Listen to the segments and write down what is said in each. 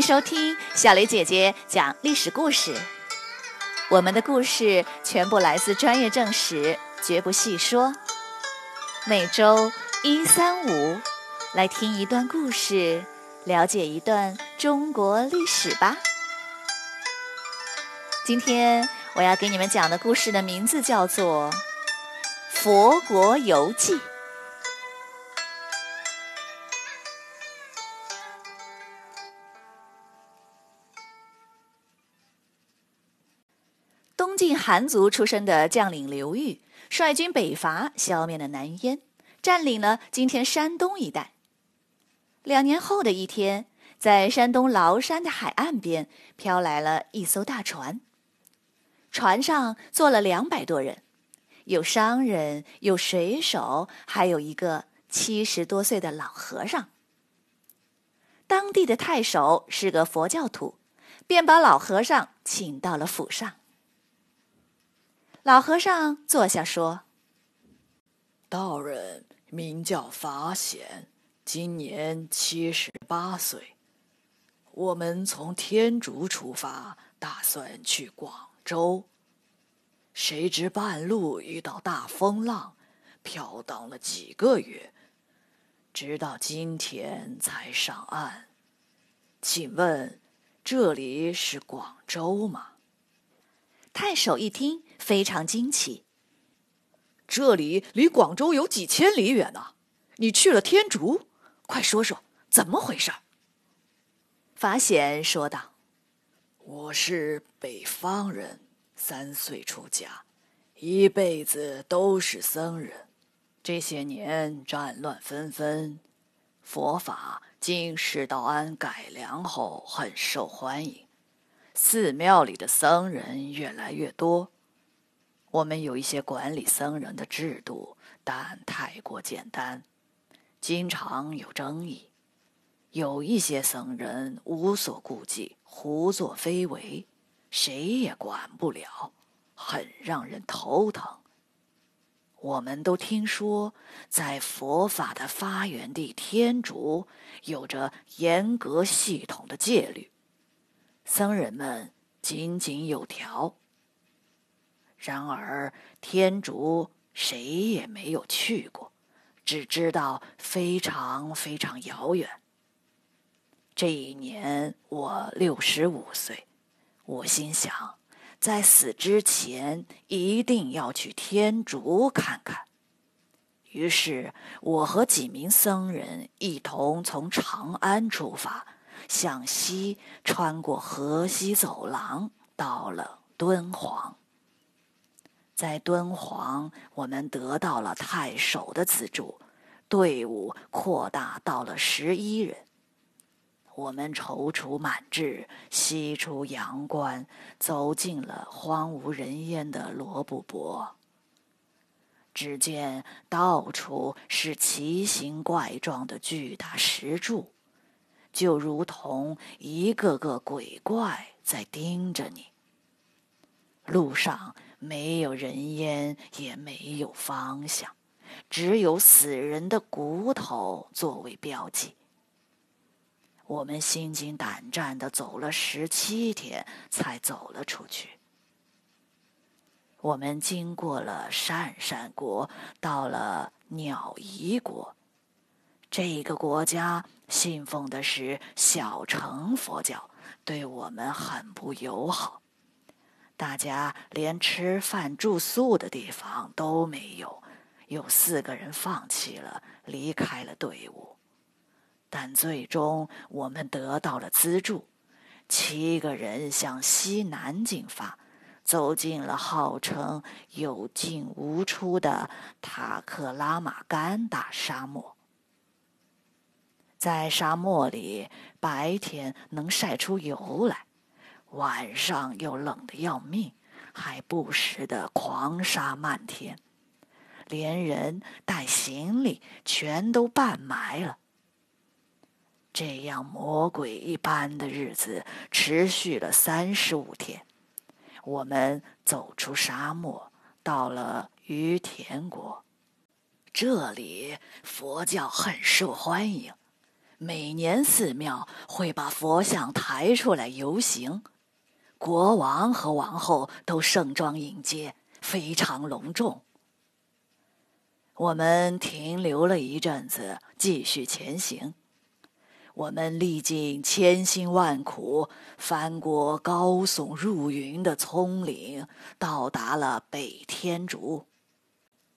收听小雷姐姐讲历史故事。我们的故事全部来自专业正史，绝不细说。每周一、三、五来听一段故事，了解一段中国历史吧。今天我要给你们讲的故事的名字叫做《佛国游记》。晋韩族出身的将领刘裕率军北伐，消灭了南燕，占领了今天山东一带。两年后的一天，在山东崂山的海岸边飘来了一艘大船，船上坐了两百多人，有商人，有水手，还有一个七十多岁的老和尚。当地的太守是个佛教徒，便把老和尚请到了府上。老和尚坐下说：“道人名叫法显，今年七十八岁。我们从天竺出发，打算去广州。谁知半路遇到大风浪，飘荡了几个月，直到今天才上岸。请问，这里是广州吗？”太守一听。非常惊奇。这里离广州有几千里远呢，你去了天竺，快说说怎么回事？法显说道：“我是北方人，三岁出家，一辈子都是僧人。这些年战乱纷纷，佛法经释道安改良后很受欢迎，寺庙里的僧人越来越多。”我们有一些管理僧人的制度，但太过简单，经常有争议。有一些僧人无所顾忌，胡作非为，谁也管不了，很让人头疼。我们都听说，在佛法的发源地天竺，有着严格系统的戒律，僧人们井井有条。然而，天竺谁也没有去过，只知道非常非常遥远。这一年我六十五岁，我心想，在死之前一定要去天竺看看。于是，我和几名僧人一同从长安出发，向西穿过河西走廊，到了敦煌。在敦煌，我们得到了太守的资助，队伍扩大到了十一人。我们踌躇满志，西出阳关，走进了荒无人烟的罗布泊。只见到处是奇形怪状的巨大石柱，就如同一个个鬼怪在盯着你。路上。没有人烟，也没有方向，只有死人的骨头作为标记。我们心惊胆战的走了十七天，才走了出去。我们经过了鄯善国，到了鸟夷国。这个国家信奉的是小乘佛教，对我们很不友好。大家连吃饭住宿的地方都没有，有四个人放弃了，离开了队伍。但最终我们得到了资助，七个人向西南进发，走进了号称有进无出的塔克拉玛干大沙漠。在沙漠里，白天能晒出油来。晚上又冷得要命，还不时的狂沙漫天，连人带行李全都半埋了。这样魔鬼一般的日子持续了三十五天，我们走出沙漠，到了于田国。这里佛教很受欢迎，每年寺庙会把佛像抬出来游行，国王和王后都盛装迎接，非常隆重。我们停留了一阵子，继续前行。我们历尽千辛万苦，翻过高耸入云的葱岭，到达了北天竺。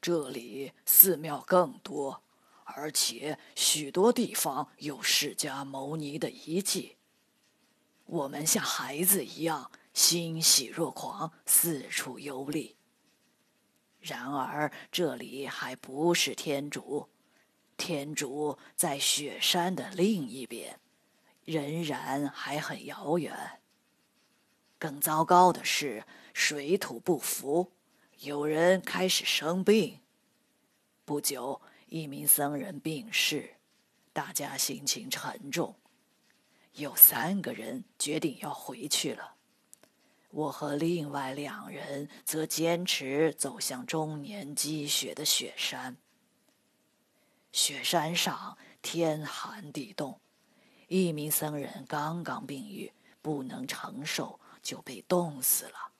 这里寺庙更多。而且许多地方有释迦牟尼的遗迹。我们像孩子一样欣喜若狂，四处游历。然而这里还不是天竺，天竺在雪山的另一边，仍然还很遥远。更糟糕的是，水土不服，有人开始生病。不久。一名僧人病逝，大家心情沉重。有三个人决定要回去了，我和另外两人则坚持走向终年积雪的雪山。雪山上天寒地冻，一名僧人刚刚病愈，不能承受，就被冻死了。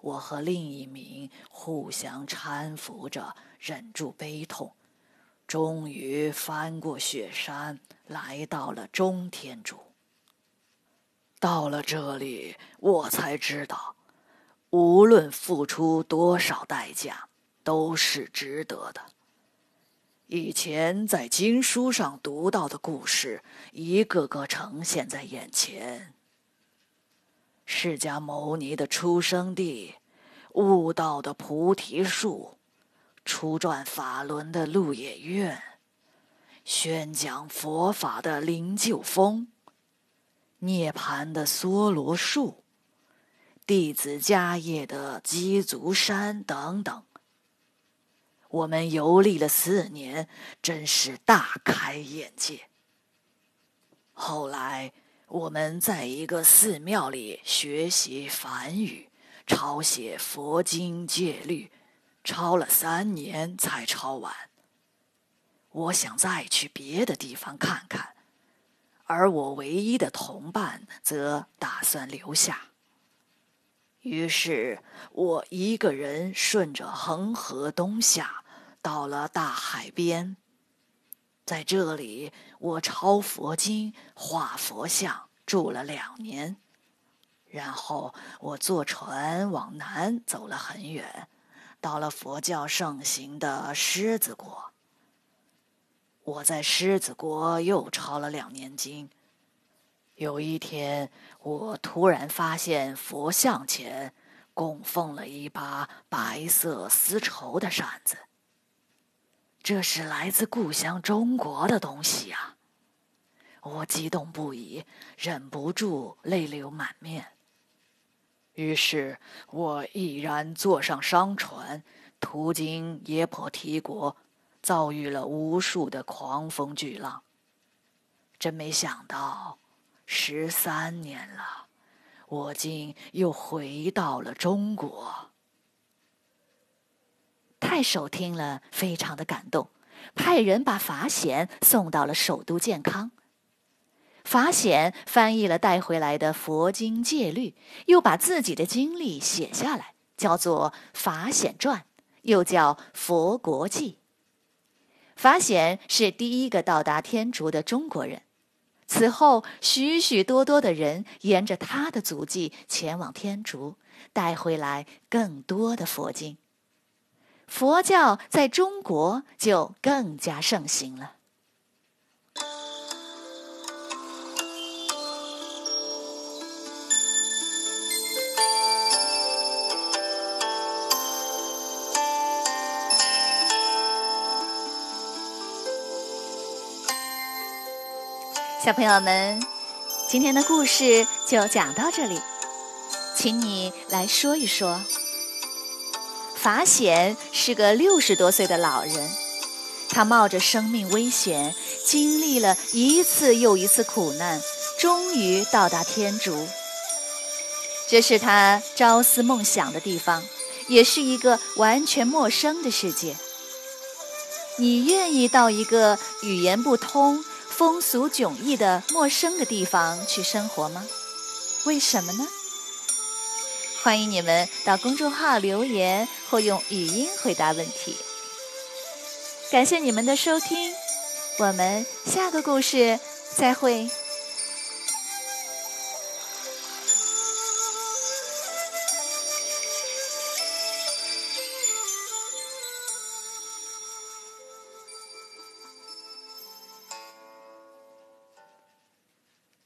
我和另一名互相搀扶着，忍住悲痛，终于翻过雪山，来到了中天竺。到了这里，我才知道，无论付出多少代价，都是值得的。以前在经书上读到的故事，一个个呈现在眼前。释迦牟尼的出生地，悟道的菩提树，初转法轮的鹿野苑，宣讲佛法的灵鹫峰，涅槃的梭罗树，弟子迦叶的鸡足山等等。我们游历了四年，真是大开眼界。后来。我们在一个寺庙里学习梵语，抄写佛经戒律，抄了三年才抄完。我想再去别的地方看看，而我唯一的同伴则打算留下。于是我一个人顺着恒河东下，到了大海边。在这里，我抄佛经、画佛像，住了两年。然后我坐船往南走了很远，到了佛教盛行的狮子国。我在狮子国又抄了两年经。有一天，我突然发现佛像前供奉了一把白色丝绸的扇子。这是来自故乡中国的东西呀！我激动不已，忍不住泪流满面。于是我毅然坐上商船，途经耶婆提国，遭遇了无数的狂风巨浪。真没想到，十三年了，我竟又回到了中国。太守听了，非常的感动，派人把法显送到了首都建康。法显翻译了带回来的佛经戒律，又把自己的经历写下来，叫做《法显传》，又叫《佛国记》。法显是第一个到达天竺的中国人，此后许许多多的人沿着他的足迹前往天竺，带回来更多的佛经。佛教在中国就更加盛行了。小朋友们，今天的故事就讲到这里，请你来说一说。法显是个六十多岁的老人，他冒着生命危险，经历了一次又一次苦难，终于到达天竺。这是他朝思梦想的地方，也是一个完全陌生的世界。你愿意到一个语言不通、风俗迥异的陌生的地方去生活吗？为什么呢？欢迎你们到公众号留言或用语音回答问题。感谢你们的收听，我们下个故事再会。